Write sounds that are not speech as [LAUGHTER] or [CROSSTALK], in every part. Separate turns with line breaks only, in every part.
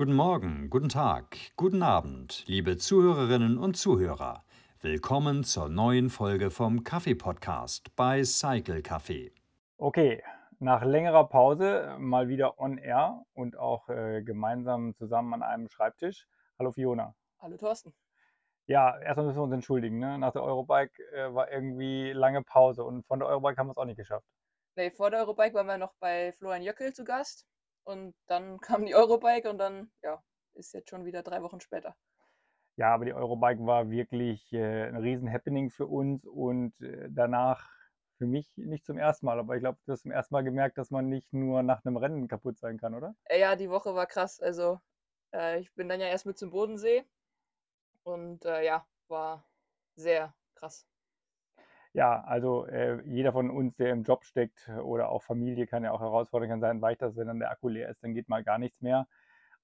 Guten Morgen, guten Tag, guten Abend, liebe Zuhörerinnen und Zuhörer. Willkommen zur neuen Folge vom Kaffee-Podcast bei Cycle Café.
Okay, nach längerer Pause mal wieder on air und auch äh, gemeinsam zusammen an einem Schreibtisch. Hallo Fiona.
Hallo Thorsten.
Ja, erstmal müssen wir uns entschuldigen. Ne? Nach der Eurobike äh, war irgendwie lange Pause und von der Eurobike haben wir es auch nicht geschafft.
Nee, vor der Eurobike waren wir noch bei Florian Jöckel zu Gast und dann [LAUGHS] kam die Eurobike und dann, ja, ist jetzt schon wieder drei Wochen später.
Ja, aber die Eurobike war wirklich äh, ein riesen Happening für uns und äh, danach für mich nicht zum ersten Mal, aber ich glaube, du hast zum ersten Mal gemerkt, dass man nicht nur nach einem Rennen kaputt sein kann, oder?
Äh, ja, die Woche war krass. Also äh, ich bin dann ja erst mit zum Bodensee und äh, ja, war sehr krass.
Ja, also äh, jeder von uns, der im Job steckt oder auch Familie, kann ja auch herausfordernd sein, weiter, wenn dann der Akku leer ist, dann geht mal gar nichts mehr.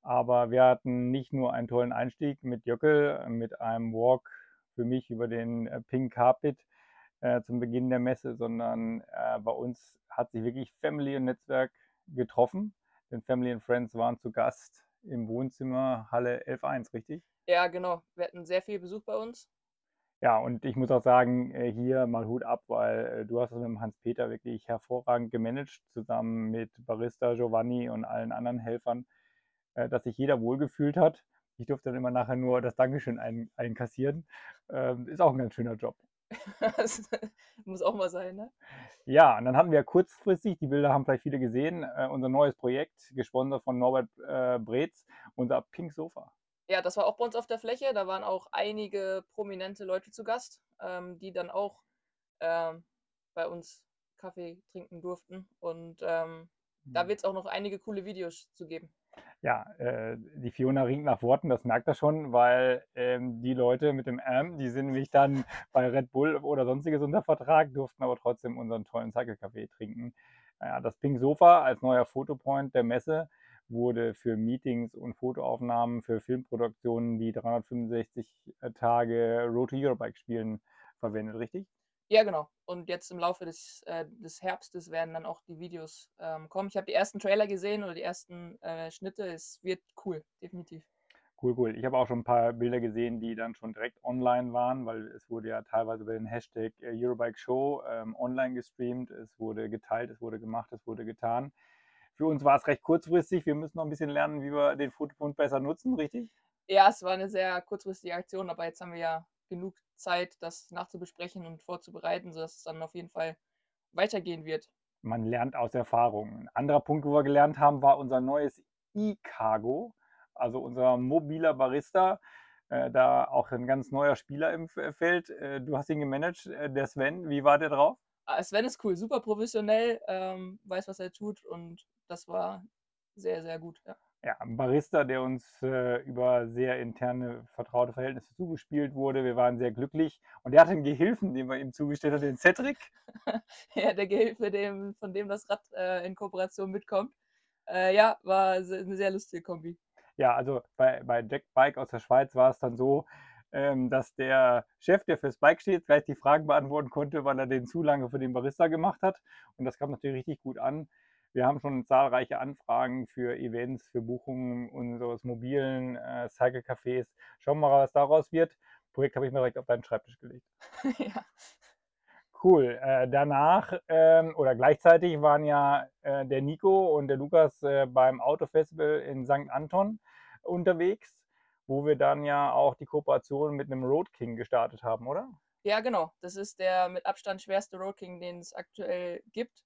Aber wir hatten nicht nur einen tollen Einstieg mit Jöckel, mit einem Walk für mich über den äh, Pink Carpet äh, zum Beginn der Messe, sondern äh, bei uns hat sich wirklich Family und Netzwerk getroffen. Denn Family and Friends waren zu Gast im Wohnzimmer Halle 11.1, richtig?
Ja, genau. Wir hatten sehr viel Besuch bei uns.
Ja, und ich muss auch sagen, äh, hier mal Hut ab, weil äh, du hast es mit dem Hans-Peter wirklich hervorragend gemanagt, zusammen mit Barista Giovanni und allen anderen Helfern, äh, dass sich jeder wohlgefühlt hat. Ich durfte dann immer nachher nur das Dankeschön ein, einkassieren. Ähm, ist auch ein ganz schöner Job. [LAUGHS]
Muss auch mal sein, ne?
Ja, und dann hatten wir kurzfristig, die Bilder haben vielleicht viele gesehen, unser neues Projekt, gesponsert von Norbert Breetz, unser Pink Sofa.
Ja, das war auch bei uns auf der Fläche. Da waren auch einige prominente Leute zu Gast, ähm, die dann auch ähm, bei uns Kaffee trinken durften. Und ähm, da
Mhm.
wird es auch noch einige coole Videos zu geben.
Ja, äh, die Fiona ringt nach Worten, das merkt er schon, weil ähm, die Leute mit dem M, die sind nämlich dann [LAUGHS] bei Red Bull oder sonstiges unter Vertrag, durften aber trotzdem unseren tollen Cycle-Kaffee trinken. Ja, das Pink Sofa als neuer Fotopoint der Messe wurde für Meetings und Fotoaufnahmen für Filmproduktionen, die 365 Tage Road to Eurobike spielen, verwendet, richtig?
Ja, genau. Und jetzt im Laufe des, äh, des Herbstes werden dann auch die Videos ähm, kommen. Ich habe die ersten Trailer gesehen oder die ersten äh, Schnitte. Es wird cool, definitiv.
Cool, cool. Ich habe auch schon ein paar Bilder gesehen, die dann schon direkt online waren, weil es wurde ja teilweise über den Hashtag äh, Eurobike Show ähm, online gestreamt. Es wurde geteilt, es wurde gemacht, es wurde getan. Für uns war es recht kurzfristig. Wir müssen noch ein bisschen lernen, wie wir den Fotopunkt besser nutzen, richtig?
Ja, es war eine sehr kurzfristige Aktion, aber jetzt haben wir ja genug Zeit, das nachzubesprechen und vorzubereiten, sodass es dann auf jeden Fall weitergehen wird.
Man lernt aus Erfahrung. Ein anderer Punkt, wo wir gelernt haben, war unser neues E-Cargo, also unser mobiler Barista. Äh, da auch ein ganz neuer Spieler im Feld. Äh, du hast ihn gemanagt, äh, der Sven. Wie war der drauf?
Ah, Sven ist cool, super professionell, ähm, weiß, was er tut und das war sehr, sehr gut. Ja.
Ja, ein Barista, der uns äh, über sehr interne, vertraute Verhältnisse zugespielt wurde. Wir waren sehr glücklich. Und er hatte einen Gehilfen, den wir ihm zugestellt haben, den Cedric. [LAUGHS]
ja, der Gehilfe, dem, von dem das Rad äh, in Kooperation mitkommt. Äh, ja, war eine sehr lustige Kombi.
Ja, also bei, bei Jack Bike aus der Schweiz war es dann so, ähm, dass der Chef, der fürs Bike steht, gleich die Fragen beantworten konnte, weil er den zu lange für den Barista gemacht hat. Und das kam natürlich richtig gut an. Wir haben schon zahlreiche Anfragen für Events, für Buchungen unseres mobilen äh, Cycle-Cafés. Schauen wir mal, was daraus wird. Projekt habe ich mir direkt auf deinen Schreibtisch gelegt. [LAUGHS]
ja.
Cool. Äh, danach ähm, oder gleichzeitig waren ja äh, der Nico und der Lukas äh, beim Autofestival in St. Anton unterwegs, wo wir dann ja auch die Kooperation mit einem Road King gestartet haben, oder?
ja, genau. Das ist der mit Abstand schwerste Road King, den es aktuell gibt.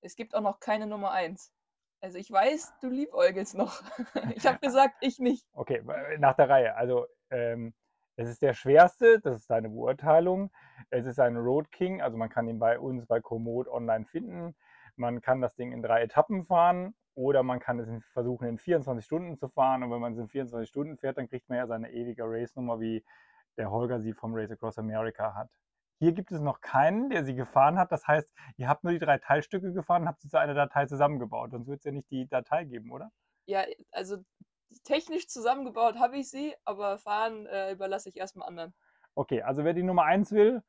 Es gibt auch noch keine Nummer 1. Also ich weiß, du liebäugelst noch. [LAUGHS] ich habe gesagt, ich nicht.
Okay, äh, nach der Reihe. Also ähm, es ist der schwerste, das ist deine Beurteilung. Es ist ein Road King, also man kann ihn bei uns bei Komoot online finden. Man kann das Ding in drei Etappen fahren oder man kann es versuchen in 24 Stunden zu fahren. Und wenn man es in 24 Stunden fährt, dann kriegt man ja seine ewige Race-Nummer, wie der Holger sie vom Race Across America hat. Hier gibt es noch keinen, der sie gefahren hat. Das heißt, ihr habt nur die drei Teilstücke gefahren und habt sie zu einer Datei zusammengebaut. Sonst wird es ja nicht die Datei geben, oder?
Ja, also technisch zusammengebaut habe ich sie, aber fahren äh, überlasse ich erstmal anderen.
Okay, also wer die Nummer 1 will,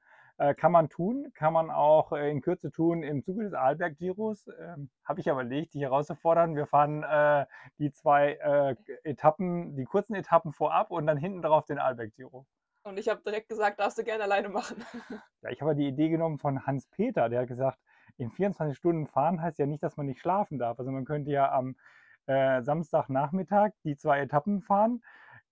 kann man tun, kann man auch äh, in Kürze tun im Zuge des Arlberg-Giros. Ähm, Habe ich überlegt, dich herauszufordern. Wir fahren äh, die zwei äh, Etappen, die kurzen Etappen vorab und dann hinten drauf den Arlberg-Giro.
Und ich habe direkt gesagt, darfst du gerne alleine machen. [LAUGHS]
Ja, ich habe die Idee genommen von Hans Peter, der hat gesagt, in 24 Stunden fahren heißt ja nicht, dass man nicht schlafen darf. Also man könnte ja am äh, Samstagnachmittag die zwei Etappen fahren,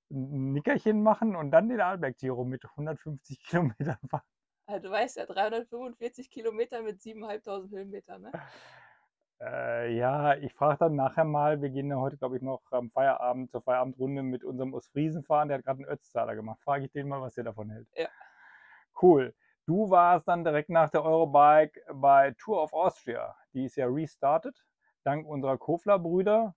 ein Nickerchen machen und dann den Arlberg-Giro mit 150 [LAUGHS] Kilometern fahren.
Also, du weißt ja, 345 Kilometer mit 7.500 Höhenmetern, ne?
Äh, ja, ich frage dann nachher mal, wir gehen ja heute, glaube ich, noch am Feierabend zur Feierabendrunde mit unserem Ostfriesen fahren, der hat gerade einen Ötztaler gemacht. Frage ich den mal, was der davon hält.
Ja.
Cool. Du warst dann direkt nach der Eurobike bei Tour of Austria. Die ist ja restartet, dank unserer Kofler-Brüder.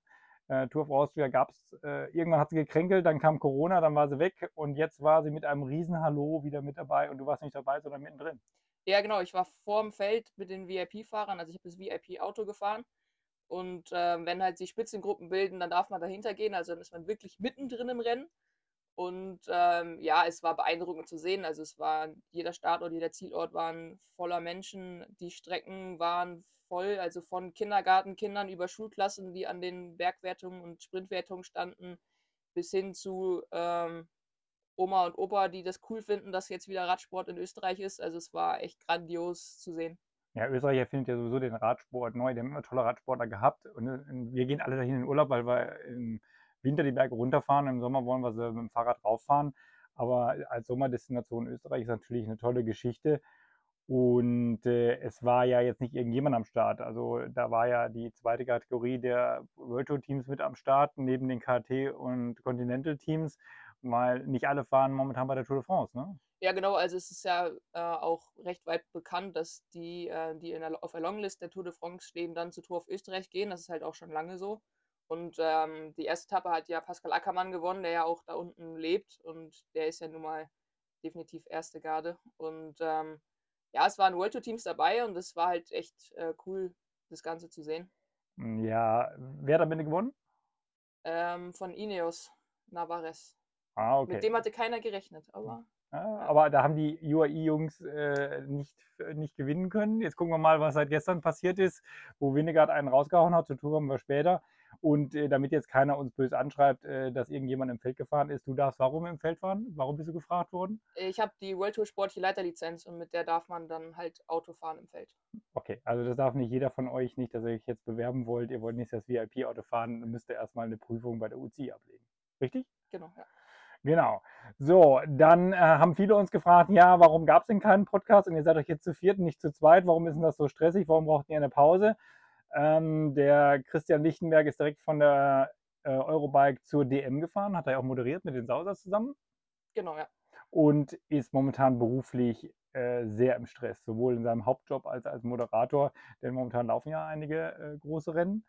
Äh, Tour of Austria gab es, äh, irgendwann hat sie gekränkelt, dann kam Corona, dann war sie weg und jetzt war sie mit einem Riesenhallo wieder mit dabei und du warst nicht dabei, sondern mittendrin.
Ja, genau. Ich war vorm Feld mit den VIP-Fahrern, also ich habe das VIP-Auto gefahren. Und ähm, wenn halt sich Spitzengruppen bilden, dann darf man dahinter gehen. Also dann ist man wirklich mittendrin im Rennen. Und ähm, ja, es war beeindruckend zu sehen. Also es war jeder Startort, jeder Zielort waren voller Menschen. Die Strecken waren voll, also von Kindergartenkindern über Schulklassen, die an den Bergwertungen und Sprintwertungen standen, bis hin zu ähm, Oma und Opa, die das cool finden, dass jetzt wieder Radsport in Österreich ist. Also es war echt grandios zu sehen.
Ja, Österreich findet ja sowieso den Radsport neu. Die haben immer tolle Radsportler gehabt. Und wir gehen alle dahin in den Urlaub, weil wir im Winter die Berge runterfahren. Im Sommer wollen wir sie mit dem Fahrrad rauffahren. Aber als Sommerdestination Österreich ist natürlich eine tolle Geschichte. Und äh, es war ja jetzt nicht irgendjemand am Start. Also da war ja die zweite Kategorie der Tour Teams mit am Start, neben den KT und Continental Teams, weil nicht alle fahren momentan bei der Tour de France, ne?
Ja, genau. Also es ist ja äh, auch recht weit bekannt, dass die, äh, die der, auf der Longlist der Tour de France stehen, dann zur Tour auf Österreich gehen. Das ist halt auch schon lange so. Und ähm, die erste Etappe hat ja Pascal Ackermann gewonnen, der ja auch da unten lebt. Und der ist ja nun mal definitiv erste Garde. Und ähm, ja, es waren World Tour Teams dabei und es war halt echt äh, cool, das Ganze zu sehen.
Hm, ja, wer hat am Ende gewonnen?
Ähm, von Ineos Navarres.
Ah, okay.
Mit dem hatte keiner gerechnet, aber.
Ja, aber da haben die UAE-Jungs äh, nicht, nicht gewinnen können. Jetzt gucken wir mal, was seit gestern passiert ist, wo Winnegard einen rausgehauen hat. Zur Tour kommen wir später. Und äh, damit jetzt keiner uns böse anschreibt, äh, dass irgendjemand im Feld gefahren ist, du darfst warum im Feld fahren? Warum bist du gefragt worden?
Ich habe die World Tour sportliche Leiterlizenz und mit der darf man dann halt Auto fahren im Feld.
Okay, also das darf nicht jeder von euch nicht, dass ihr euch jetzt bewerben wollt. Ihr wollt nicht das VIP-Auto fahren, müsst ihr erstmal eine Prüfung bei der UCI ablegen. Richtig?
Genau, ja.
Genau. So, dann äh, haben viele uns gefragt, ja, warum gab es denn keinen Podcast und ihr seid euch jetzt zu viert, nicht zu zweit? Warum ist denn das so stressig? Warum braucht ihr eine Pause? Ähm, der Christian Lichtenberg ist direkt von der äh, Eurobike zur DM gefahren, hat er ja auch moderiert mit den Sausers zusammen.
Genau, ja.
Und ist momentan beruflich äh, sehr im Stress, sowohl in seinem Hauptjob als als Moderator, denn momentan laufen ja einige äh, große Rennen.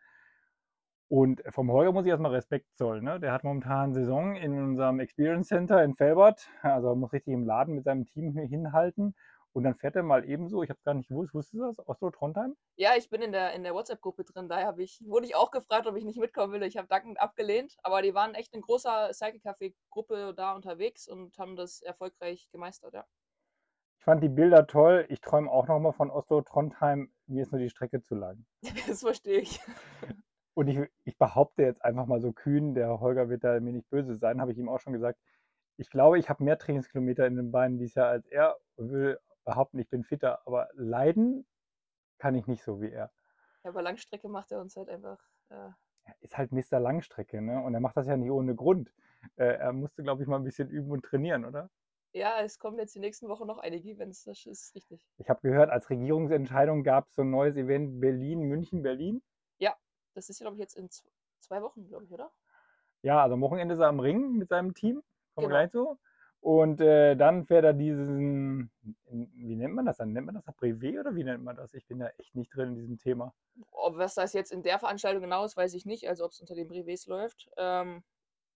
Und vom Holger muss ich erstmal Respekt zollen. Ne? Der hat momentan Saison in unserem Experience Center in Felbert. Also muss richtig im Laden mit seinem Team hier hinhalten. Und dann fährt er mal ebenso, ich habe gar nicht gewusst, wusstest du das? Oslo Trondheim?
Ja, ich bin in der, in der WhatsApp-Gruppe drin. Daher ich, wurde ich auch gefragt, ob ich nicht mitkommen will. Ich habe dankend abgelehnt. Aber die waren echt in großer Cycle Café-Gruppe da unterwegs und haben das erfolgreich gemeistert, ja.
Ich fand die Bilder toll. Ich träume auch nochmal von Oslo Trondheim. Mir ist nur die Strecke zu lang. [LAUGHS]
das verstehe ich.
Und ich, ich behaupte jetzt einfach mal so kühn, der Holger wird da mir nicht böse sein, habe ich ihm auch schon gesagt. Ich glaube, ich habe mehr Trainingskilometer in den Beinen dieses Jahr als er und will behaupten, ich bin fitter, aber leiden kann ich nicht so wie er.
Ja, aber Langstrecke macht er uns halt einfach. Äh
ist halt Mr. Langstrecke, ne? Und er macht das ja nicht ohne Grund. Äh, er musste, glaube ich, mal ein bisschen üben und trainieren, oder?
Ja, es kommen jetzt die nächsten Wochen noch einige Events, das ist richtig.
Ich habe gehört, als Regierungsentscheidung gab es so ein neues Event Berlin, München, Berlin.
Das ist ja, glaube ich, jetzt in zwei Wochen, glaube ich, oder?
Ja, also am Wochenende ist er am Ring mit seinem Team. Kommen wir
Genau.
gleich zu. Und äh, dann fährt er diesen, wie nennt man das dann? Nennt man das ein Privé oder wie nennt man das? Ich bin da echt nicht drin in diesem Thema.
Ob was das jetzt in der Veranstaltung genau ist, weiß ich nicht. Also ob es unter den Brevets läuft, ähm,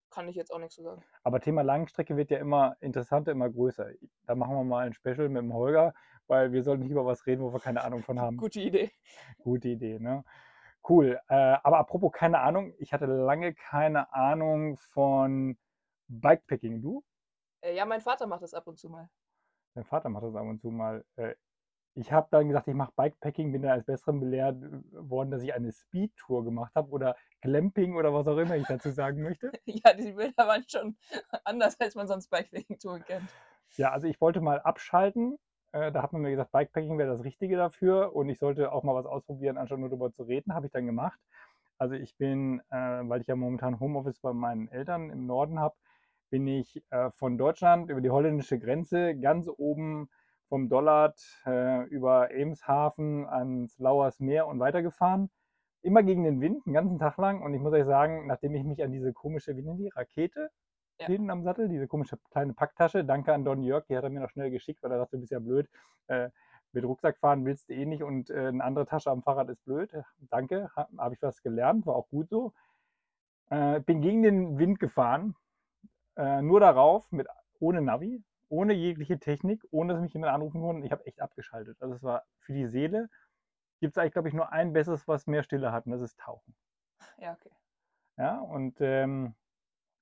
kann ich jetzt auch nichts zu sagen.
Aber Thema Langstrecke wird ja immer interessanter, immer größer. Da machen wir mal ein Special mit dem Holger, weil wir sollten nicht über was reden, wo wir keine Ahnung von haben.
Gute Idee.
Gute Idee, ne? Cool. Äh, aber apropos keine Ahnung, ich hatte lange keine Ahnung von Bikepacking. Du?
Äh, ja, mein Vater macht das ab und zu mal.
Mein Vater macht das ab und zu mal. Äh, ich habe dann gesagt, ich mache Bikepacking, bin dann als Besseren belehrt äh, worden, dass ich eine Speedtour gemacht habe oder Glamping oder was auch immer ich dazu sagen möchte. [LAUGHS]
Ja, die Bilder waren schon [LAUGHS] anders, als man sonst Bikepacking-Touren kennt.
Ja, also ich wollte mal abschalten. Äh, da hat man mir gesagt, Bikepacking wäre das Richtige dafür und ich sollte auch mal was ausprobieren, anstatt nur darüber zu reden. Habe ich dann gemacht. Also ich bin, äh, weil ich ja momentan Homeoffice bei meinen Eltern im Norden habe, bin ich äh, von Deutschland über die holländische Grenze ganz oben vom Dollard äh, über Emshaven ans Lauers Meer und weitergefahren. Immer gegen den Wind, den ganzen Tag lang. Und ich muss euch sagen, nachdem ich mich an diese komische, wie die, Rakete
Ja.
hinten am Sattel, diese komische kleine Packtasche, danke an Don Jörg, die hat er mir noch schnell geschickt, weil er dachte, du bist ja blöd. Äh, mit Rucksack fahren willst du eh nicht und äh, eine andere Tasche am Fahrrad ist blöd. Danke, ha, habe ich was gelernt, war auch gut so. Äh, bin gegen den Wind gefahren, äh, nur darauf, mit, ohne Navi, ohne jegliche Technik, ohne dass mich jemand anrufen konnte. Ich habe echt abgeschaltet. Also es war für die Seele, gibt es eigentlich, glaube ich, nur ein besseres, was mehr Stille hat, und das ist Tauchen.
Ja, okay.
Ja, und ähm,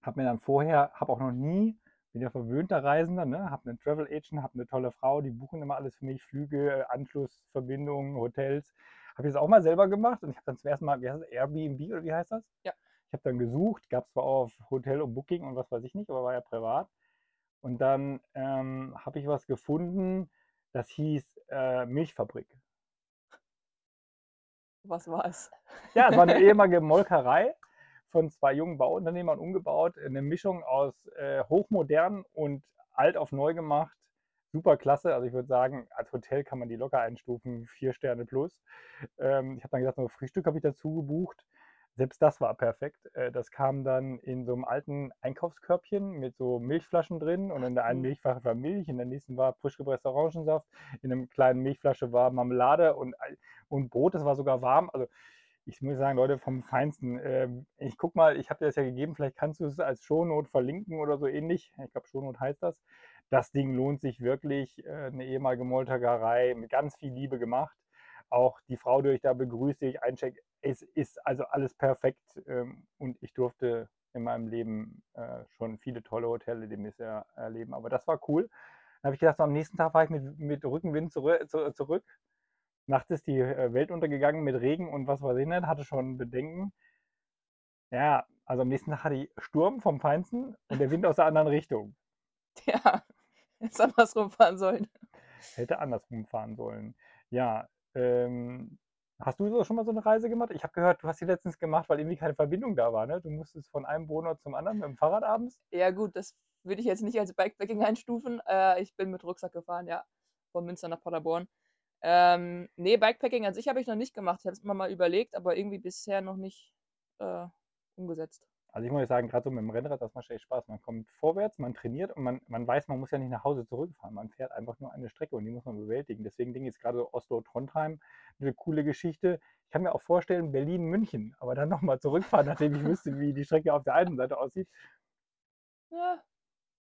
habe mir dann vorher, habe auch noch nie, bin ja verwöhnter Reisender, ne, habe einen Travel Agent, habe eine tolle Frau, die buchen immer alles für mich, Flüge, Anschlussverbindungen, Hotels. Habe ich das auch mal selber gemacht und ich habe dann zum ersten Mal, wie heißt das, Airbnb oder wie heißt das?
Ja.
Ich habe dann gesucht, gab es zwar auch auf Hotel und Booking und was weiß ich nicht, aber war ja privat. Und dann ähm, habe ich was gefunden, das hieß äh, Milchfabrik.
Was war es?
Ja, es war eine [LAUGHS] ehemalige Molkerei von zwei jungen Bauunternehmern umgebaut. Eine Mischung aus äh, hochmodern und alt auf neu gemacht. Super klasse. Also ich würde sagen, als Hotel kann man die locker einstufen, vier Sterne plus. Ähm, ich habe dann gesagt, nur Frühstück habe ich dazu gebucht. Selbst das war perfekt. Äh, das kam dann in so einem alten Einkaufskörbchen mit so Milchflaschen drin und in der einen. Milchflasche war Milch, in der nächsten war frisch gepresster Orangensaft, in einer kleinen Milchflasche war Marmelade und, und Brot, das war sogar warm. Also ich muss sagen, Leute, vom Feinsten. Ähm, ich guck mal, ich habe dir das ja gegeben, vielleicht kannst du es als Shownote verlinken oder so ähnlich. Ich glaube, Shownote heißt das. Das Ding lohnt sich wirklich. Äh, eine ehemalige Moltagerei mit ganz viel Liebe gemacht. Auch die Frau, die euch da begrüßt, die ich einchecke, es ist also alles perfekt. Ähm, und ich durfte in meinem Leben äh, schon viele tolle Hotelerlebnisse erleben. Aber das war cool. Dann habe ich gedacht, so am nächsten Tag war ich mit, mit Rückenwind zurück. zurück. Nachts ist die äh, Welt untergegangen mit Regen und was weiß ich nicht, hatte schon Bedenken. Ja, also am nächsten Tag hatte ich Sturm vom Feinsten und der Wind aus der anderen Richtung. [LAUGHS]
Ja, hättest andersrum fahren sollen.
Hätte andersrum fahren sollen. Ja, ähm, hast du so schon mal so eine Reise gemacht? Ich habe gehört, du hast die letztens gemacht, weil irgendwie keine Verbindung da war, ne? Du musstest von einem Wohnort zum anderen mit dem Fahrrad abends?
Ja, gut, das würde ich jetzt nicht als Bikepacking einstufen. Äh, ich bin mit Rucksack gefahren, ja, von Münster nach Paderborn. Ähm, nee, Bikepacking an sich habe ich noch nicht gemacht. Ich habe es immer mal überlegt, aber irgendwie bisher noch nicht äh, umgesetzt.
Also ich muss sagen, gerade so mit dem Rennrad, das macht echt Spaß. Man kommt vorwärts, man trainiert und man, man weiß, man muss ja nicht nach Hause zurückfahren. Man fährt einfach nur eine Strecke und die muss man bewältigen. Deswegen denke ich jetzt gerade so Oslo-Trondheim eine coole Geschichte. Ich kann mir auch vorstellen, Berlin-München, aber dann nochmal zurückfahren, nachdem ich wüsste, wie die Strecke auf der einen Seite aussieht.
Ja,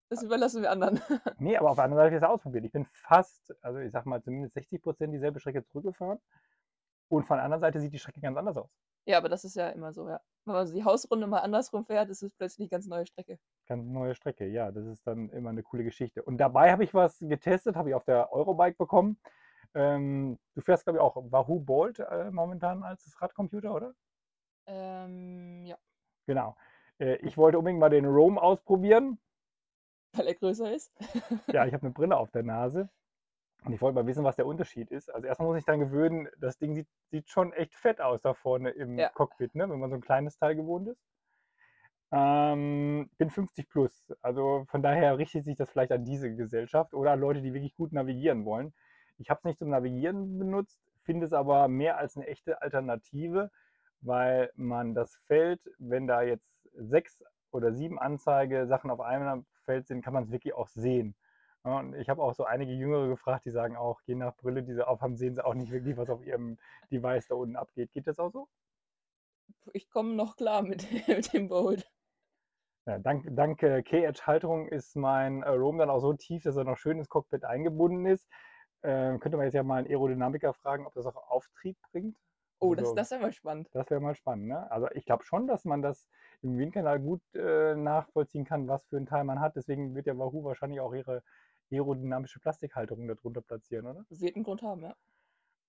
das überlassen wir anderen. [LAUGHS]
Nee, aber auf der anderen Seite habe ich das ausprobiert. Ich bin fast, also ich sag mal zumindest 60 Prozent dieselbe Strecke zurückgefahren. Und von der anderen Seite sieht die Strecke ganz anders aus.
Ja, aber das ist ja immer so, ja. Wenn man die Hausrunde mal andersrum fährt, ist es plötzlich eine ganz neue Strecke.
Ganz neue Strecke, ja, das ist dann immer eine coole Geschichte. Und dabei habe ich was getestet, habe ich auf der Eurobike bekommen. Ähm, du fährst, glaube ich, auch Wahoo Bolt äh, momentan als Radcomputer, oder?
Ähm, ja,
Genau. Äh, ich wollte unbedingt mal den Roam ausprobieren.
weil er größer ist.
Ja, [LAUGHS] ich habe eine Brille auf der Nase. Und ich wollte mal wissen, was der Unterschied ist. Also erstmal muss ich dann gewöhnen, das Ding sieht, sieht schon echt fett aus da vorne im
Ja.
Cockpit, ne? wenn man so ein kleines Teil gewohnt ist. Ähm, bin 50 plus, also von daher richtet sich das vielleicht an diese Gesellschaft oder an Leute, die wirklich gut navigieren wollen. Ich habe es nicht zum Navigieren benutzt, finde es aber mehr als eine echte Alternative, weil man das Feld, wenn da jetzt sechs oder sieben Anzeige-Sachen auf einem Feld sind, kann man es wirklich auch sehen. Ja, Und ich habe auch so einige Jüngere gefragt, die sagen auch, je nach Brille, die sie aufhaben, sehen sie auch nicht wirklich, was auf ihrem Device da unten abgeht. Geht das auch so?
Ich komme noch klar mit, [LAUGHS] mit dem Bolt.
Ja, dank, dank äh, K-Edge-Halterung ist mein äh, Roam dann auch so tief, dass er noch schön ins Cockpit eingebunden ist. Ähm, könnte man jetzt ja mal einen Aerodynamiker fragen, ob das auch Auftrieb bringt.
Oh, das,
Also,
das ist aber spannend.
das wäre mal spannend. Ne? Also ich glaube schon, dass man das im Windkanal gut äh, nachvollziehen kann, was für einen Teil man hat. Deswegen wird ja Wahoo wahrscheinlich auch ihre, aerodynamische Plastikhalterung darunter platzieren, oder?
Wird einen Grund haben, ja.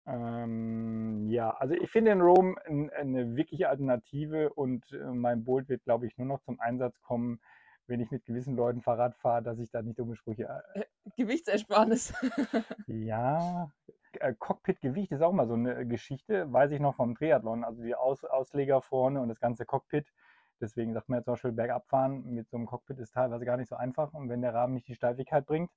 Ähm, ja, also ich finde in Rome n- eine wirkliche Alternative und äh, mein Bolt wird, glaube ich, nur noch zum Einsatz kommen, wenn ich mit gewissen Leuten Fahrrad fahre, dass ich da nicht dumme Sprüche. äh,
Gewichtsersparnis. [LAUGHS]
Ja, äh, Cockpitgewicht ist auch mal so eine Geschichte, weiß ich noch vom Triathlon. Also die Aus Ausleger vorne und das ganze Cockpit. Deswegen sagt man ja zum Beispiel bergab fahren mit so einem Cockpit ist teilweise gar nicht so einfach. Und wenn der Rahmen nicht die Steifigkeit bringt,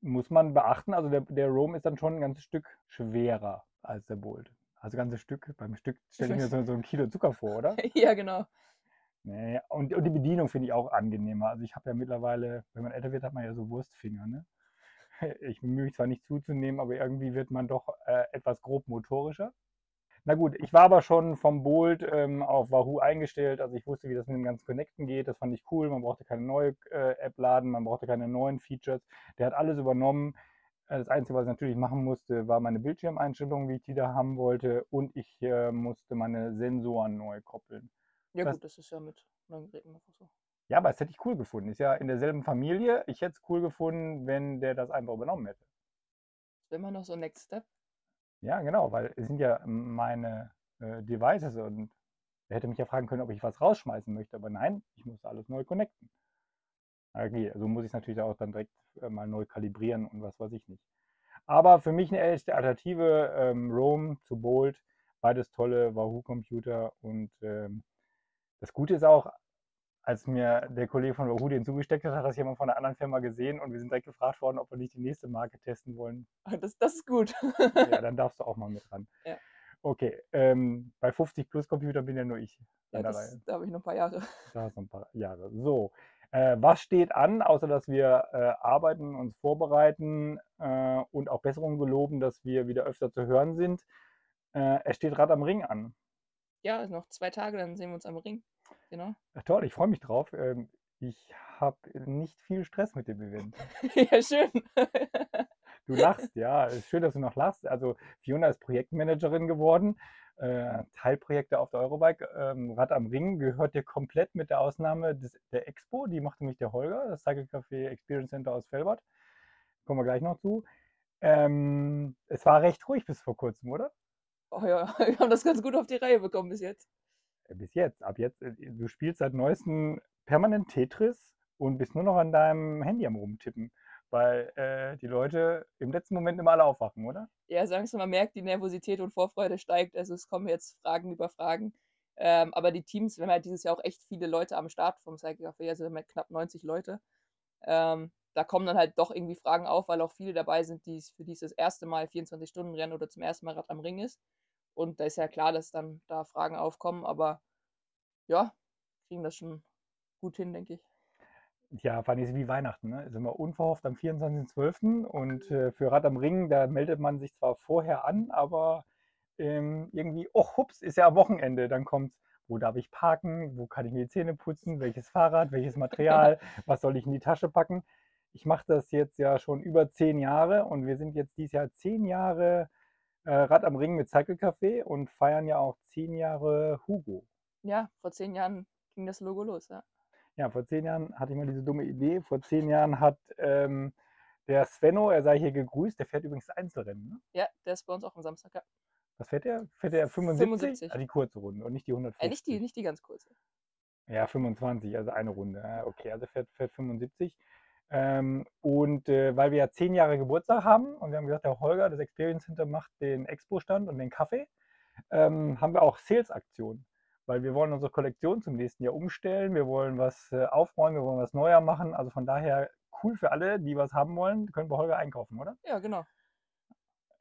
muss man beachten. Also der, der Rome ist dann schon ein ganzes Stück schwerer als der Bolt. Also ein ganzes Stück. Beim Stück stelle ich mir so, so ein Kilo Zucker vor, oder? [LAUGHS]
ja, genau.
Nee, und, und die Bedienung finde ich auch angenehmer. Also ich habe ja mittlerweile, wenn man älter wird, hat man ja so Wurstfinger. Ne? [LAUGHS] Ich bemühe mich zwar nicht zuzunehmen, aber irgendwie wird man doch äh, etwas grob motorischer. Na gut, ich war aber schon vom Bolt ähm, auf Wahoo eingestellt. Also ich wusste, wie das mit dem ganzen Connecten geht. Das fand ich cool. Man brauchte keine neue äh, App laden, man brauchte keine neuen Features. Der hat alles übernommen. Äh, Das Einzige, was ich natürlich machen musste, war meine Bildschirmeinstellungen, wie ich die da haben wollte. Und ich äh, musste meine Sensoren neu koppeln.
Ja,
Das-
gut, das ist ja mit neuen Geräten einfach so.
Ja, aber das hätte ich cool gefunden. Ist ja in derselben Familie. Ich hätte es cool gefunden, wenn der das einfach übernommen hätte.
Wäre immer noch so Next Step.
Ja, genau, weil es sind ja meine äh, Devices und er hätte mich ja fragen können, ob ich was rausschmeißen möchte. Aber nein, ich muss alles neu connecten. Okay, also muss ich es natürlich auch dann direkt äh, mal neu kalibrieren und was weiß ich nicht. Aber für mich eine echte Alternative, ähm, Roam zu Bolt, beides tolle Wahoo-Computer und ähm, das Gute ist auch, als mir der Kollege von Wahoo den zugesteckt hat, hat das jemand von einer anderen Firma gesehen und wir sind direkt gefragt worden, ob wir nicht die nächste Marke testen wollen. [LAUGHS]
Das, das ist gut. [LAUGHS]
Ja, dann darfst du auch mal mit ran.
Ja.
Okay, ähm, bei 50 Plus Computer bin ja nur ich.
ja, das, da habe ich noch ein paar Jahre.
Da hast du ein paar Jahre. So, äh, was steht an, außer dass wir äh, arbeiten, uns vorbereiten äh, und auch Besserungen geloben, dass wir wieder öfter zu hören sind? Äh, es steht Rad am Ring an.
Ja, noch zwei Tage, dann sehen wir uns am Ring. Genau.
Ach, toll, ich freue mich drauf. Ähm, ich habe nicht viel Stress mit dem Event. [LAUGHS]
ja, schön.
Du lachst, ja. Es ist schön, dass du noch lachst. Also Fiona ist Projektmanagerin geworden. Äh, Teilprojekte auf der Eurobike. Ähm, Rad am Ring gehört dir komplett mit der Ausnahme des, der Expo. Die macht nämlich der Holger, das Cycle Café Experience Center aus Felbert. Kommen wir gleich noch zu. Ähm, es war recht ruhig bis vor kurzem, oder?
Oh ja, [LAUGHS] wir haben das ganz gut auf die Reihe bekommen bis jetzt.
Bis jetzt. Ab jetzt. äh, Du spielst seit neuestem permanent Tetris und bist nur noch an deinem Handy am rumtippen, weil äh, die Leute im letzten Moment immer alle aufwachen, oder?
Ja, sagen wir mal, merkt, die Nervosität und Vorfreude steigt. Also es kommen jetzt Fragen über Fragen. Ähm, aber die Teams, wir haben ja dieses Jahr auch echt viele Leute am Start vom Cycle Café, also wir haben ja knapp 90 Leute. Ähm, da kommen dann halt doch irgendwie Fragen auf, weil auch viele dabei sind, die für die es das erste Mal 24-Stunden-Rennen oder zum ersten Mal Rad am Ring ist. Und da ist ja klar, dass dann da Fragen aufkommen, aber ja, kriegen das schon gut hin, denke ich.
Ja, fand ich wie Weihnachten, ne? Ist immer unverhofft am 24.12. und äh, für Rad am Ring, da meldet man sich zwar vorher an, aber ähm, irgendwie, oh, hups, ist ja am Wochenende. Dann kommt, wo darf ich parken, wo kann ich mir die Zähne putzen, welches Fahrrad, welches Material, [LAUGHS] was soll ich in die Tasche packen. Ich mache das jetzt ja schon über zehn Jahre und wir sind jetzt dieses Jahr zehn Jahre äh, Rad am Ring mit Cycle Café und feiern ja auch zehn Jahre Hugo.
Ja, vor zehn Jahren ging das Logo los, ja.
Ja, vor zehn Jahren hatte ich mal diese dumme Idee. Vor zehn Jahren hat ähm, der Svenno, er sei hier gegrüßt, der fährt übrigens Einzelrennen. Ne?
Ja, der ist bei uns auch am Samstag. Ja.
Was fährt der? Fährt der 75?
75.
Ah, die kurze Runde und nicht die 150.
Äh, nicht, die, nicht die ganz kurze.
Ja, 25, also eine Runde. Ja, Okay, also fährt, fährt 75. Ähm, und äh, weil wir ja zehn Jahre Geburtstag haben und wir haben gesagt, der Holger, das Experience Center, macht den Expo-Stand und den Kaffee, ähm, haben wir auch Sales-Aktionen. Weil wir wollen unsere Kollektion zum nächsten Jahr umstellen, wir wollen was äh, aufräumen, wir wollen was neuer machen. Also von daher cool für alle, die was haben wollen, können bei Holger einkaufen, oder?
Ja, genau.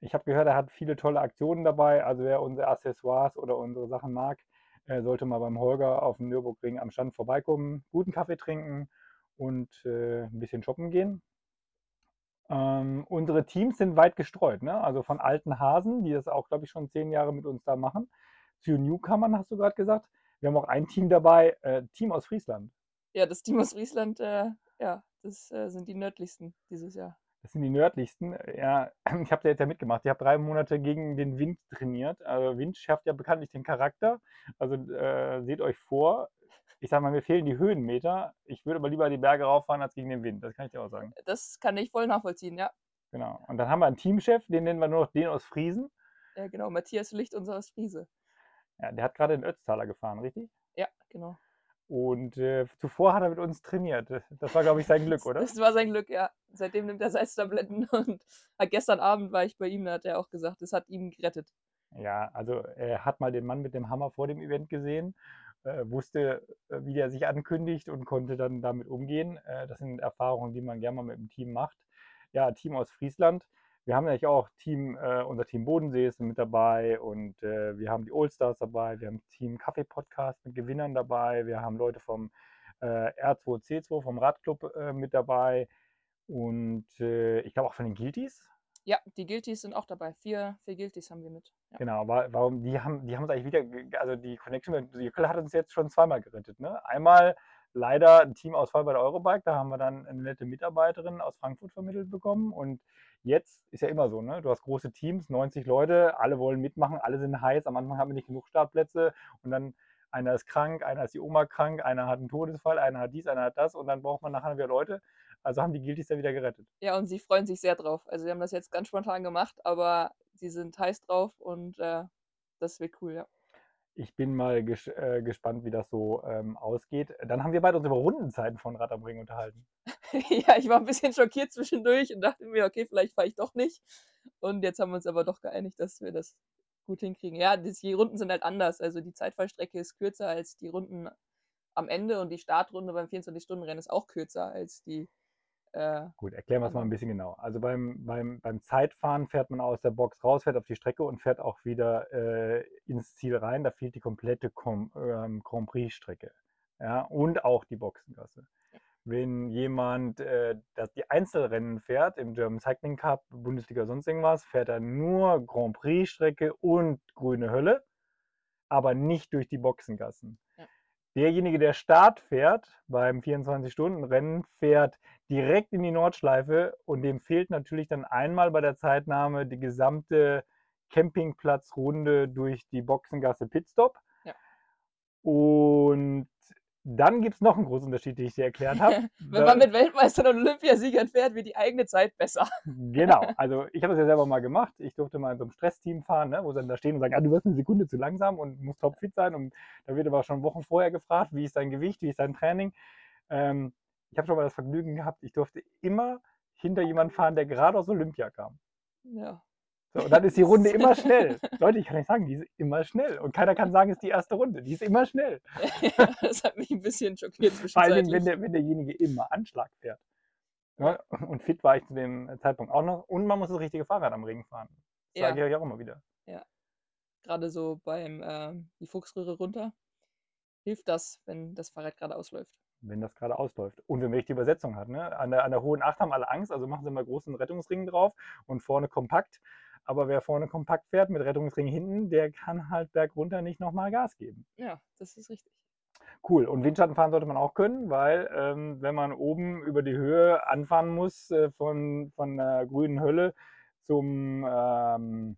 Ich habe gehört, er hat viele tolle Aktionen dabei. Also wer unsere Accessoires oder unsere Sachen mag, äh, sollte mal beim Holger auf dem Nürburgring am Stand vorbeikommen, guten Kaffee trinken und äh, ein bisschen shoppen gehen. Ähm, unsere Teams sind weit gestreut, ne? also von alten Hasen, die das auch, glaube ich, schon zehn Jahre mit uns da machen, zu Newcomern, hast du gerade gesagt. Wir haben auch ein Team dabei, äh, Team aus Friesland.
Ja, das Team aus Friesland, äh, ja, das äh, sind die nördlichsten dieses Jahr.
Das sind die nördlichsten. Ja, [CLEARS THROAT] ich habe da jetzt ja mitgemacht. Ich habe drei Monate gegen den Wind trainiert. Also Wind schärft ja bekanntlich den Charakter. Also äh, seht euch vor, ich sag mal, mir fehlen die Höhenmeter. Ich würde aber lieber die Berge rauffahren als gegen den Wind. Das kann ich dir auch sagen.
Das kann ich voll nachvollziehen, ja.
Genau. Und dann haben wir einen Teamchef, den nennen wir nur noch den aus Friesen.
Ja, genau. Matthias Licht, unser aus Friese.
Ja, der hat gerade den Ötztaler gefahren, richtig?
Ja, genau.
Und äh, zuvor hat er mit uns trainiert. Das war, glaube ich, sein Glück, [LAUGHS] oder?
Das war sein Glück, ja. Seitdem nimmt er Salztabletten [LAUGHS] und ah, gestern Abend war ich bei ihm, da hat er auch gesagt, das hat ihn gerettet.
Ja, also er hat mal den Mann mit dem Hammer vor dem Event gesehen, äh, wusste, äh, wie der sich ankündigt und konnte dann damit umgehen. Äh, das sind Erfahrungen, die man gerne mal mit dem Team macht. Ja, Team aus Friesland. Wir haben natürlich auch Team, äh, unser Team Bodensee ist mit dabei und äh, wir haben die Allstars dabei, wir haben Team Kaffee Podcast mit Gewinnern dabei, wir haben Leute vom äh, R2C2 vom Radclub mit dabei und ich glaube auch von den Guilties.
Ja, die Guilties sind auch dabei. Vier, vier Guilties haben wir mit. Ja.
Genau, wa- warum, die haben, die haben es eigentlich wieder, also die Connection mit Jöckel hat uns jetzt schon zweimal gerettet. Ne? Einmal leider ein Teamausfall bei der Eurobike, da haben wir dann eine nette Mitarbeiterin aus Frankfurt vermittelt bekommen und jetzt ist ja immer so, ne? du hast große Teams, 90 Leute, alle wollen mitmachen, alle sind heiß, am Anfang haben wir nicht genug Startplätze und dann einer ist krank, einer ist die Oma krank, einer hat einen Todesfall, einer hat dies, einer hat das und dann braucht man nachher wieder Leute. Also haben die Guilties ja wieder gerettet.
ja, und sie freuen sich sehr drauf. Also wir haben das jetzt ganz spontan gemacht, aber sie sind heiß drauf und äh, das wird cool, ja.
Ich bin mal ges äh, gespannt, wie das so ähm, ausgeht. Dann haben wir beide uns über Rundenzeiten von Rad am Ring unterhalten. [LAUGHS]
ja, ich war ein bisschen schockiert zwischendurch und dachte mir, okay, vielleicht fahre ich doch nicht. Und jetzt haben wir uns aber doch geeinigt, dass wir das gut hinkriegen. Ja, das, die Runden sind halt anders. Also die Zeitfahrstrecke ist kürzer als die Runden am Ende und die Startrunde beim 24-Stunden-Rennen ist auch kürzer als die. Äh,
Gut, erklären wir es mal ein bisschen genau. Also beim, beim, beim Zeitfahren fährt man aus der Box raus, fährt auf die Strecke und fährt auch wieder äh, ins Ziel rein. Da fehlt die komplette Com ähm, Grand Prix-Strecke. Ja, und auch die Boxengasse. Wenn jemand äh, das, die Einzelrennen fährt, im German Cycling Cup, Bundesliga, sonst irgendwas, fährt er nur Grand Prix-Strecke und grüne Hölle, aber nicht durch die Boxengassen. Derjenige, der Start fährt beim 24-Stunden-Rennen, fährt direkt in die Nordschleife und dem fehlt natürlich dann einmal bei der Zeitnahme die gesamte Campingplatzrunde durch die Boxengasse Pitstop.
Ja.
Und dann gibt es noch einen großen Unterschied, den ich dir erklärt habe. [LAUGHS]
wenn man mit Weltmeistern und Olympiasiegern fährt, wird die eigene Zeit besser.
Genau, [LAUGHS] also ich habe das ja selber mal gemacht. Ich durfte mal in so einem Stressteam fahren, ne, wo sie dann da stehen und sagen, ah, du wirst eine Sekunde zu langsam und musst topfit sein. Und da wird aber schon Wochen vorher gefragt, wie ist dein Gewicht, wie ist dein Training. Ähm, ich habe schon mal das Vergnügen gehabt, ich durfte immer hinter jemanden fahren, der gerade aus Olympia kam.
Ja.
So, und dann ist die Runde immer [LAUGHS] schnell. Leute, ich kann nicht sagen, die ist immer schnell. Und keiner kann sagen, es ist die erste Runde. Die ist immer schnell. [LAUGHS]
das hat mich ein bisschen schockiert
Vor allem, wenn, der, wenn derjenige immer Anschlag fährt. Ne? Und fit war ich zu dem Zeitpunkt auch noch. Und man muss das richtige Fahrrad am Ring fahren. Das
Ja.
sage ich euch auch immer wieder.
Gerade so beim ähm, die Fuchsröhre runter hilft das, wenn das Fahrrad gerade ausläuft.
wenn das gerade ausläuft. Und wenn man nicht die Übersetzung hat. Ne? An, der, an der hohen Acht haben alle Angst, also machen sie mal großen Rettungsring drauf und vorne kompakt. Aber wer vorne kompakt fährt mit Rettungsring hinten, der kann halt bergunter nicht nochmal Gas geben.
Ja, das ist richtig.
Cool. Und Windschatten fahren sollte man auch können, weil ähm, wenn man oben über die Höhe anfahren muss, äh, von, von der grünen Hölle zum, ähm,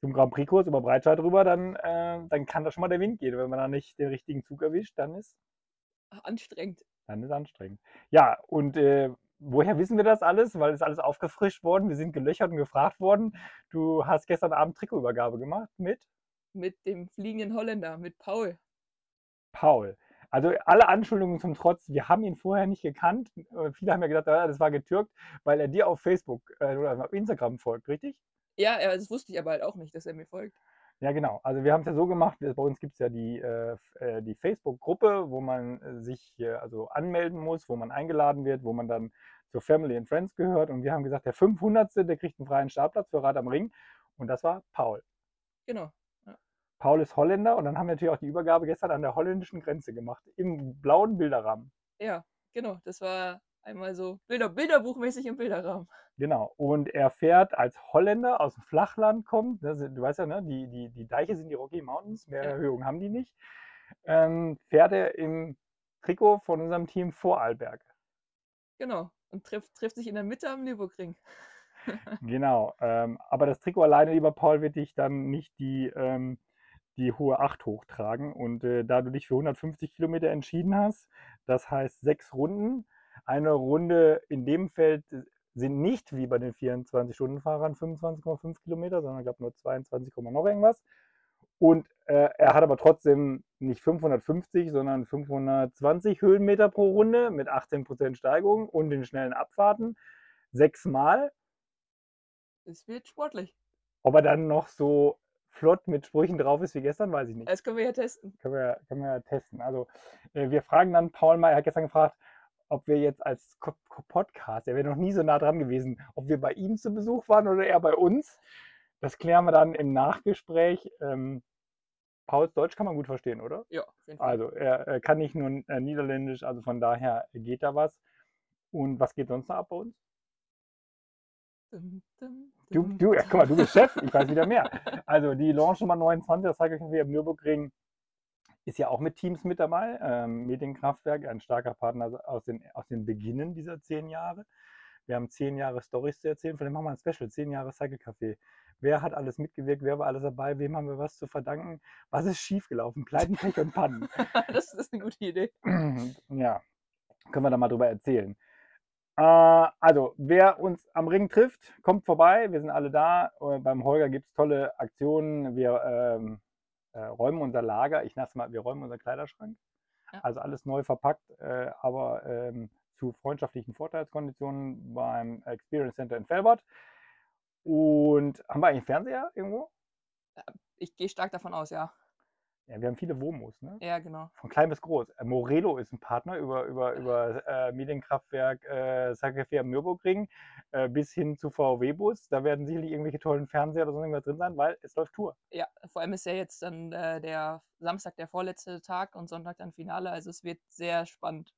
zum Grand Prix-Kurs über Breitscheid rüber, dann, äh, dann kann da schon mal der Wind gehen. Wenn man da nicht den richtigen Zug erwischt, dann ist
Anstrengend.
Dann ist anstrengend. Ja, und äh, woher wissen wir das alles? Weil es alles aufgefrischt worden, wir sind gelöchert und gefragt worden. Du hast gestern Abend Trikotübergabe gemacht mit
Mit dem fliegenden Holländer, mit Paul.
Paul. Also alle Anschuldigungen zum Trotz, wir haben ihn vorher nicht gekannt. Äh, Viele haben ja gedacht, ah, das war getürkt, weil er dir auf Facebook äh, oder auf Instagram folgt, richtig?
Ja, das wusste ich aber halt auch nicht, dass er mir folgt.
Ja, genau. Also wir haben es ja so gemacht, bei uns gibt es ja die, äh, äh, die Facebook-Gruppe, wo man äh, sich äh, also anmelden muss, wo man eingeladen wird, wo man dann zur Family and Friends gehört. Und wir haben gesagt, der 500. der kriegt einen freien Startplatz für Rad am Ring. Und das war Paul.
Genau.
Paul ist Holländer und dann haben wir natürlich auch die Übergabe gestern an der holländischen Grenze gemacht, im blauen Bilderrahmen.
Ja, genau. Das war einmal so Bilder, Bilderbuchmäßig im Bilderrahmen.
Genau. Und er fährt als Holländer aus dem Flachland kommt. Das, du weißt ja, ne, die, die, die Deiche sind die Rocky Mountains, mehr
Ja.
Erhöhung haben die nicht. Ähm, fährt er im Trikot von unserem Team Vorarlberg.
Genau. Und trifft, trifft sich in der Mitte am Nürburgring. [LAUGHS]
Genau. Ähm, aber das Trikot alleine, lieber Paul, wird dich dann nicht die, ähm, die hohe 8 hochtragen. Und äh, da du dich für 150 Kilometer entschieden hast, das heißt sechs Runden, eine Runde in dem Feld sind nicht wie bei den 24-Stunden-Fahrern 25,5 Kilometer, sondern ich glaube nur 22, noch irgendwas. Und äh, er hat aber trotzdem nicht 550, sondern 520 Höhenmeter pro Runde mit 18% Steigung und den schnellen Abfahrten. Sechsmal.
Es wird sportlich.
Ob er dann noch so flott mit Sprüchen drauf ist wie gestern, weiß ich nicht.
Das können wir ja testen.
Können wir, können wir ja testen. Also äh, wir fragen dann Paul mal, er hat gestern gefragt, ob wir jetzt als Podcast, er wäre noch nie so nah dran gewesen, ob wir bei ihm zu Besuch waren oder er bei uns. Das klären wir dann im Nachgespräch. Ähm, Pauls Deutsch kann man gut verstehen, oder?
Ja, auf jeden Fall.
Also er, er kann nicht nur äh, Niederländisch, also von daher geht da was. Und was geht sonst noch ab bei uns?
Dum, dum,
Du,
dum.
du, ja, guck mal, du bist Chef, ich weiß wieder mehr. Also die Launch Nummer 29, das Cycle Café am Nürburgring, ist ja auch mit Teams mit dabei. Ähm, Medienkraftwerk, ein starker Partner aus den, aus den Beginnen dieser zehn Jahre. Wir haben zehn Jahre Stories zu erzählen. Vielleicht machen wir ein Special, zehn Jahre Cycle Café. Wer hat alles mitgewirkt? Wer war alles dabei? Wem haben wir was zu verdanken? Was ist schiefgelaufen? Pleiten, Pech und Pannen. [LAUGHS]
das ist eine gute Idee. [CLEARS THROAT]
ja, können wir da mal drüber erzählen. Äh, also, wer uns am Ring trifft, kommt vorbei. Wir sind alle da. Äh, beim Holger gibt es tolle Aktionen. Wir ähm, äh, räumen unser Lager. Ich nenne mal, wir räumen unseren Kleiderschrank.
Ja.
Also alles neu verpackt, äh, aber ähm, zu freundschaftlichen Vorteilskonditionen beim Experience Center in Felbert. Und haben wir eigentlich einen Fernseher irgendwo?
Ich gehe stark davon aus, ja.
Ja, wir haben viele Womos, ne?
Ja, genau.
Von klein bis groß. Äh, Morelo ist ein Partner über, über, über äh, Medienkraftwerk äh, am Nürburgring äh, bis hin zu VW-Bus. Da werden sicherlich irgendwelche tollen Fernseher oder so irgendwas drin sein, weil es läuft Tour.
Ja, vor allem ist ja jetzt dann äh, der Samstag der vorletzte Tag und Sonntag dann Finale. Also es wird sehr spannend.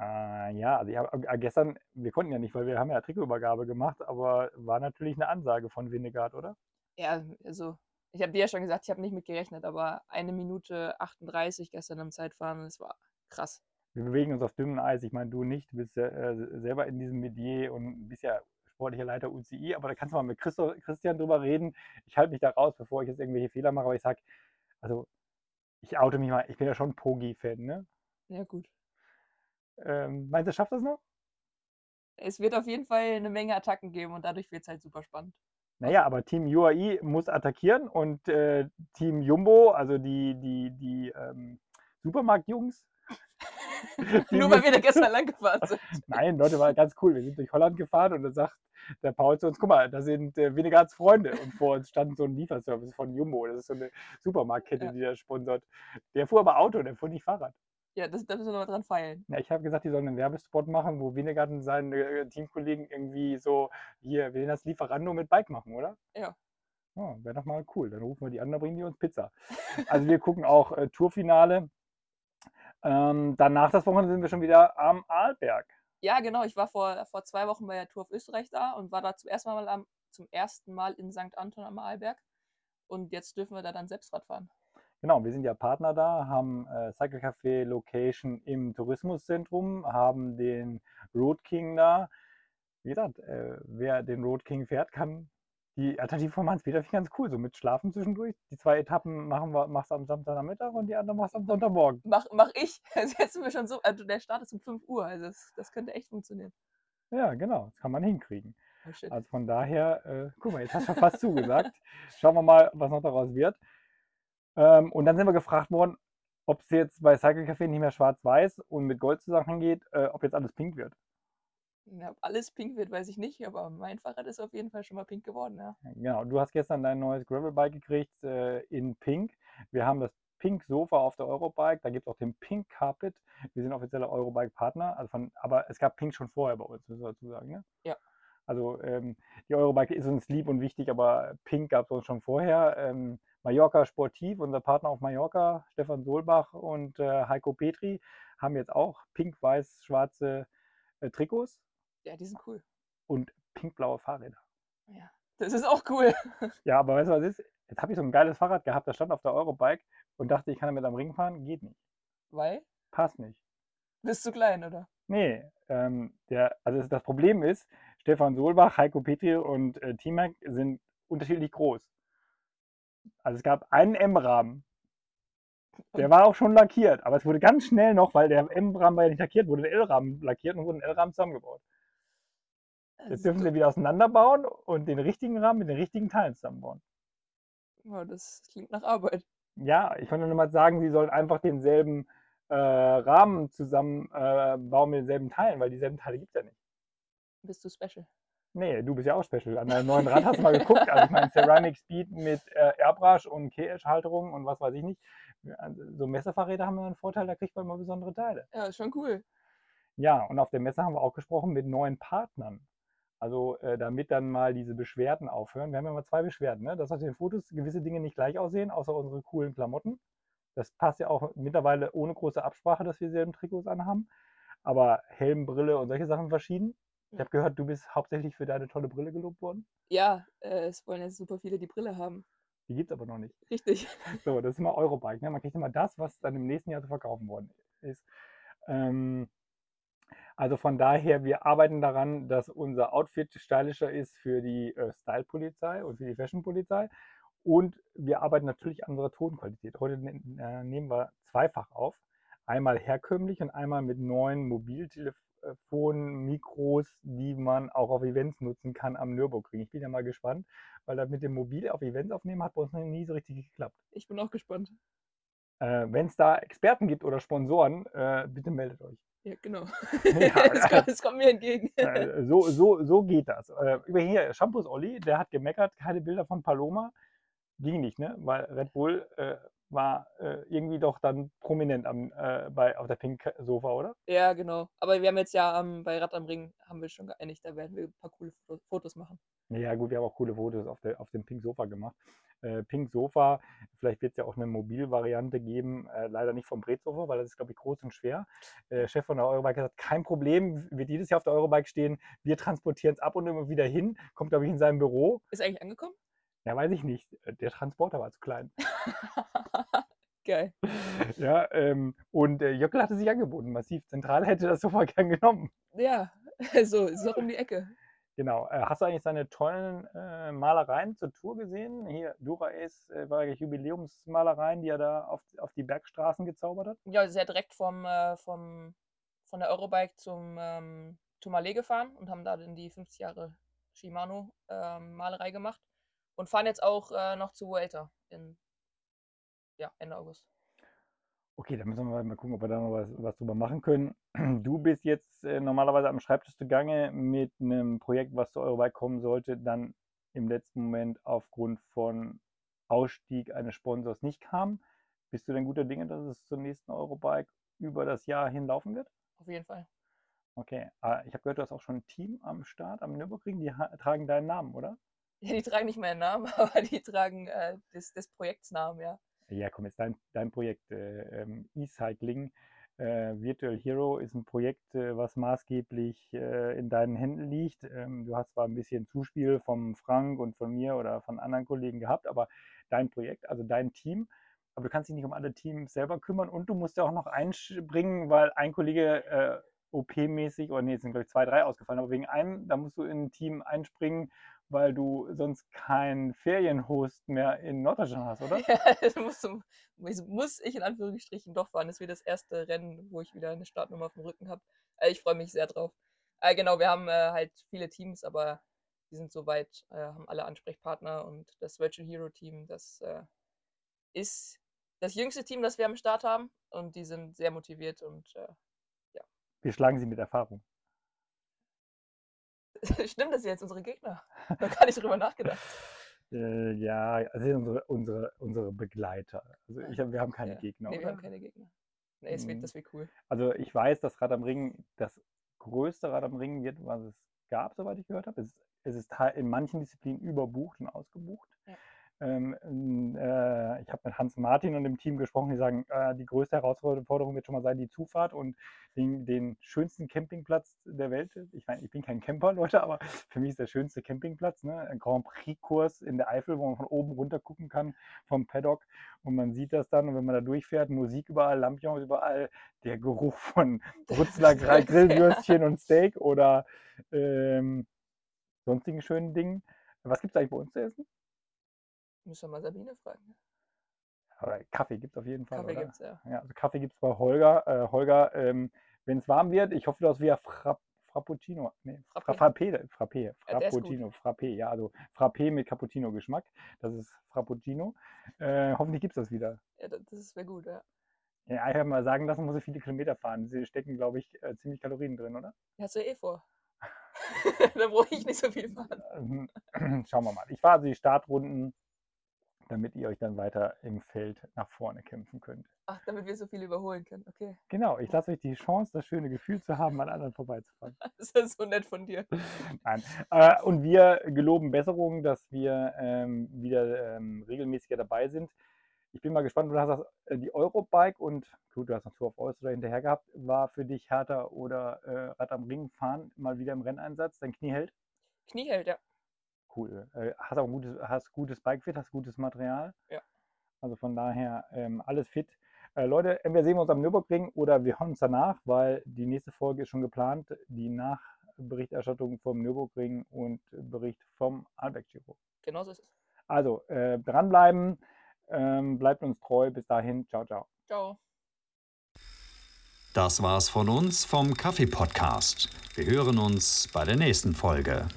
Äh, ja, also ich hab, äh, gestern, wir konnten ja nicht, weil wir haben ja Trikotübergabe gemacht, aber war natürlich eine Ansage von Winnegard, oder?
Ja, also ich habe dir ja schon gesagt, ich habe nicht mit gerechnet, aber eine Minute 38 gestern im Zeitfahren, das war krass.
Wir bewegen uns auf dünnem Eis. Ich meine, du nicht, du bist ja äh, selber in diesem Metier und bist ja sportlicher Leiter UCI, aber da kannst du mal mit Christo, Christian drüber reden. Ich halte mich da raus, bevor ich jetzt irgendwelche Fehler mache, aber ich sag, also ich oute mich mal, ich bin ja schon Pogi-Fan, ne?
Ja, gut.
Ähm, meinst du, schafft das noch?
Es wird auf jeden Fall eine Menge Attacken geben und dadurch wird es halt super spannend.
Naja, aber Team UAE muss attackieren und äh, Team Jumbo, also die, die, die ähm, Supermarktjungs. [LAUGHS] die
Nur weil wir da gestern [LAUGHS] lang gefahren sind.
Nein, Leute, war ganz cool. Wir sind durch Holland gefahren und dann sagt der Paul zu uns, guck mal, da sind äh, Winnegards Freunde. Und vor uns stand so ein Lieferservice von Jumbo. Das ist so eine Supermarktkette,
Ja.
die der sponsert. Der fuhr aber Auto, der fuhr nicht Fahrrad.
Ja, das, da müssen wir noch dran feilen.
Ja, ich habe gesagt, die sollen einen Werbespot machen, wo Winnegard und seine äh, Teamkollegen irgendwie so, hier, wir nennen das Lieferando mit Bike machen, oder?
Ja.
Oh, Wäre doch mal cool. Dann rufen wir die an, dann bringen die uns Pizza. Also wir gucken auch äh, Tourfinale. Ähm, danach das Wochenende sind wir schon wieder am Arlberg.
Ja, genau. Ich war vor, vor zwei Wochen bei der Tour of Österreich da und war da zum ersten Mal, am, zum ersten Mal in St. Anton am Arlberg. Und jetzt dürfen wir da dann selbst Rad fahren.
Genau, wir sind ja Partner da, haben äh, Cycle Café Location im Tourismuszentrum, haben den Road King da. Wie gesagt, äh, wer den Road King fährt, kann die Alternative von Hans-Peter finde ich ganz cool, so mit Schlafen zwischendurch. Die zwei Etappen machen wir, machst du am Samstagnachmittag und die andere machst du am Sonntagmorgen.
Mach, mach ich. [LAUGHS] Also jetzt sind wir schon so. Also der Start ist um 5 Uhr. Also das, das könnte echt funktionieren.
Ja, genau, das kann man hinkriegen.
Oh.
Also von daher, äh, guck mal, jetzt hast du fast zugesagt. [LAUGHS] Schauen wir mal, was noch daraus wird. Ähm, und dann sind wir gefragt worden, ob es jetzt bei Cycle Café nicht mehr schwarz-weiß und mit Gold zusammengeht, äh, ob jetzt alles pink wird.
Ja, ob alles pink wird, weiß ich nicht, aber mein Fahrrad ist auf jeden Fall schon mal pink geworden, ja.
Genau, du hast gestern dein neues Gravelbike gekriegt äh, in Pink. Wir haben das Pink Sofa auf der Eurobike, da gibt es auch den Pink Carpet. Wir sind offizieller Eurobike-Partner, also von, aber es gab Pink schon vorher bei uns, müssen wir dazu sagen. Ne?
Ja.
Also ähm, die Eurobike ist uns lieb und wichtig, aber Pink gab es uns schon vorher. Ähm, Mallorca Sportiv, unser Partner auf Mallorca, Stefan Solbach und äh, Heiko Petri, haben jetzt auch pink-weiß-schwarze äh, Trikots
Ja, die sind cool.
und pink-blaue Fahrräder.
Ja. Das ist auch cool. [LAUGHS]
Ja, aber weißt du, was ist? Jetzt habe ich so ein geiles Fahrrad gehabt, das stand auf der Eurobike und dachte, ich kann damit am Ring fahren. Geht nicht.
Weil?
Passt nicht.
Bist du klein, oder?
Nee, ähm, der, also das- Problem ist, Stefan Solbach, Heiko Petri und äh, T-Mac sind unterschiedlich groß. Also es gab einen M-Rahmen. Der war auch schon lackiert, aber es wurde ganz schnell noch, weil der M-Rahmen war ja nicht lackiert, wurde der L-Rahmen lackiert und wurde ein L-Rahmen zusammengebaut. Jetzt
Also,
dürfen sie wieder auseinanderbauen und den richtigen Rahmen mit den richtigen Teilen zusammenbauen.
ja, das klingt nach Arbeit.
Ja, ich wollte nur mal sagen, sie sollen einfach denselben äh, Rahmen zusammenbauen äh, mit denselben Teilen, weil dieselben Teile gibt es ja nicht.
Bist du special?
Nee, du bist ja auch special. An deinem neuen Rad hast du mal geguckt. Also ich meine Ceramic Speed mit äh, Airbrush und K-Edge-Halterung und was weiß ich nicht. So Messerfahrräder haben immer einen Vorteil, da kriegt man immer besondere Teile.
Ja, ist schon cool.
Ja, und auf der Messe haben wir auch gesprochen mit neuen Partnern. Also äh, damit dann mal diese Beschwerden aufhören. Wir haben ja mal zwei Beschwerden, ne? dass auf den Fotos gewisse Dinge nicht gleich aussehen, außer unsere coolen Klamotten. Das passt ja auch mittlerweile ohne große Absprache, dass wir dieselben Trikots anhaben. Aber Helm, Brille und solche Sachen verschieden. Ich habe gehört, du bist hauptsächlich für deine tolle Brille gelobt worden.
Ja, äh, es wollen jetzt super viele die Brille haben.
Die gibt es aber noch nicht.
Richtig. [LAUGHS]
So, das ist immer Eurobike. Ne? Man kriegt immer das, was dann im nächsten Jahr zu verkaufen worden ist. Ähm, also von daher, wir arbeiten daran, dass unser Outfit stylischer ist für die äh, Style-Polizei und für die Fashion-Polizei. Und wir arbeiten natürlich an unserer Tonqualität. Heute ne äh, nehmen wir zweifach auf. Einmal herkömmlich und einmal mit neuen Mobiltelefon-Mikros, die man auch auf Events nutzen kann am Nürburgring. Ich bin ja mal gespannt, weil das mit dem Mobil auf Events aufnehmen hat bei uns noch nie so richtig geklappt.
Ich bin auch gespannt.
Äh, Wenn es da Experten gibt oder Sponsoren, äh, bitte meldet euch.
Ja, genau. [LAUGHS]
Ja, [LAUGHS]
es, kommt, kommt mir entgegen.
Äh, so, so, so geht das. Äh, über hier, Shampoos Olli, der hat gemeckert, keine Bilder von Paloma. Ging nicht, ne? Weil Red Bull äh, war äh, irgendwie doch dann prominent am, äh, bei, auf der Pink Sofa, oder?
Ja, genau. Aber wir haben jetzt ja ähm, bei Rad am Ring haben wir schon geeinigt, da werden wir ein paar coole Foto- Fotos machen.
Ja, gut, wir haben auch coole Fotos auf, der, auf dem Pink Sofa gemacht. Äh, Pink Sofa, vielleicht wird es ja auch eine Mobilvariante geben, äh, leider nicht vom Bretsofa, weil das ist, glaube ich, groß und schwer. Äh, Chef von der Eurobike hat gesagt, kein Problem, wird jedes Jahr auf der Eurobike stehen, wir transportieren es ab und immer wieder hin, kommt, glaube ich, in sein Büro.
Ist eigentlich angekommen?
Ja, weiß ich nicht, äh, der Transporter war zu klein. [LAUGHS]
Geil.
Ja, ähm, und äh, Jöckel hatte sich angeboten, massiv zentral hätte das Sofa gern genommen.
Ja, [LAUGHS] so, ist noch um die Ecke.
Genau. Äh, hast du eigentlich seine tollen äh, Malereien zur Tour gesehen? Hier, Dura Ace äh, war ja Jubiläumsmalereien, die er da auf, auf die Bergstraßen gezaubert hat.
Ja, sehr direkt vom, äh, vom, von der Eurobike zum ähm, Tourmalet gefahren und haben da dann die 50 Jahre Shimano ähm, Malerei gemacht und fahren jetzt auch äh, noch zu Vuelta in ja, Ende August.
Okay, dann müssen wir mal gucken, ob wir da noch was, was drüber machen können. [CLEARS THROAT] Du bist jetzt äh, normalerweise am Schreibtisch zugange mit einem Projekt, was zur Eurobike kommen sollte, dann im letzten Moment aufgrund von Ausstieg eines Sponsors nicht kam. Bist du denn guter Dinge, dass es zur nächsten Eurobike über das Jahr hin laufen wird?
Auf jeden Fall.
Okay, äh, ich habe gehört, du hast auch schon ein Team am Start, am Nürburgring, die tragen deinen Namen, oder?
Ja, die tragen nicht meinen Namen, [LAUGHS] aber die tragen äh, des, des Projekts Namen, ja.
Ja, komm, jetzt dein, dein Projekt äh, ähm, E-Cycling. Äh, Virtual Hero ist ein Projekt, äh, was maßgeblich äh, in deinen Händen liegt. Ähm, du hast zwar ein bisschen Zuspiel vom Frank und von mir oder von anderen Kollegen gehabt, aber dein Projekt, also dein Team, aber du kannst dich nicht um alle Teams selber kümmern und du musst ja auch noch einspringen, weil ein Kollege äh, OP-mäßig, oder nee, es sind glaube ich zwei, drei ausgefallen, aber wegen einem, da musst du in ein Team einspringen, weil du sonst keinen Ferienhost mehr in Norddeutschland hast, oder? [LAUGHS]
Ja, das muss, zum- muss- ich in Anführungsstrichen doch fahren. Das wird das erste Rennen, wo ich wieder eine Startnummer auf dem Rücken habe. Äh, ich freue mich sehr drauf. Äh, genau, wir haben äh, halt viele Teams, aber die sind soweit, äh, haben alle Ansprechpartner und das Virtual Hero Team, das ist das jüngste Team, das wir am Start haben und die sind sehr motiviert und äh,
Wir schlagen sie mit Erfahrung. [LAUGHS]
stimmt das jetzt, unsere Gegner? Da gar nicht drüber nachgedacht.
Äh, ja, also sind unsere, unsere, unsere Begleiter. Also ich, wir haben keine
Ja.
Gegner,
Nee, wir
oder?
haben keine Gegner. Nee, es wird,
Mhm.
das wird cool.
Also ich weiß, dass Rad am Ring das größte Rad am Ring wird, was es gab, soweit ich gehört habe. Es, ist- es ist in manchen Disziplinen überbucht und ausgebucht. Ähm, äh, ich habe mit Hans Martin und dem Team gesprochen, die sagen, äh, die größte Herausforderung wird schon mal sein, die Zufahrt und den, den schönsten Campingplatz der Welt. Ich meine, ich bin kein Camper, Leute, aber für mich ist der schönste Campingplatz, ne? ein Grand Prix-Kurs in der Eifel, wo man von oben runter gucken kann vom Paddock und man sieht das dann und wenn man da durchfährt, Musik überall, Lampions überall, der Geruch von Brutzler [LAUGHS] Grillwürstchen und Steak oder ähm, sonstigen schönen Dingen. Was gibt es eigentlich bei uns zu essen?
Müssen wir mal Sabine fragen.
Aber Kaffee gibt es auf jeden Fall.
Kaffee
oder?
gibt's ja.
Ja, also Kaffee gibt es bei Holger. Äh, Holger, ähm, wenn es warm wird, ich hoffe, du hast wieder Frapp, Frappuccino. Nee, Fra-
Frappé.
Frappé. Frappé.
Ja.
Frappuccino. Frappé. Ja, also Frappé mit Cappuccino-Geschmack. Das ist Frappuccino. Äh, hoffentlich gibt es das wieder.
Ja, das, wäre gut, ja.
Ja, ich habe mal sagen lassen, muss ich viele Kilometer fahren. Sie stecken, glaube ich, äh, ziemlich Kalorien drin, oder?
Ja, hast du eh vor. [LAUGHS] da brauche ich nicht so viel fahren.
Ähm, [CLEARS THROAT] Schauen wir mal. Ich fahre also die Startrunden, damit ihr euch dann weiter im Feld nach vorne kämpfen könnt.
Ach, damit wir so viel überholen können. Okay.
Genau, ich lasse euch die Chance, das schöne Gefühl zu haben, an anderen vorbeizufahren. [LAUGHS]
Das ist so nett von dir.
Nein. Äh, und wir geloben Besserung, dass wir ähm, wieder ähm, regelmäßiger dabei sind. Ich bin mal gespannt, du hast das, äh, die Eurobike und gut, du hast noch Tour of Oyster hinterher gehabt. War für dich härter oder äh, Rad am Ring fahren mal wieder im Renneinsatz? Dein Knie hält?
Knie hält, ja.
Cool. Äh, hast auch ein gutes, hast gutes Bikefit, hast gutes Material.
Ja.
Also von daher ähm, alles fit. Äh, Leute, entweder sehen wir uns am Nürburgring oder wir hören uns danach, weil die nächste Folge ist schon geplant. Die Nachberichterstattung vom Nürburgring und Bericht vom Alberg Giro.
Genau so ist es.
Also äh, dranbleiben, ähm, bleibt uns treu. Bis dahin, ciao, ciao.
Ciao.
Das war's von uns vom Kaffee Podcast. Wir hören uns bei der nächsten Folge.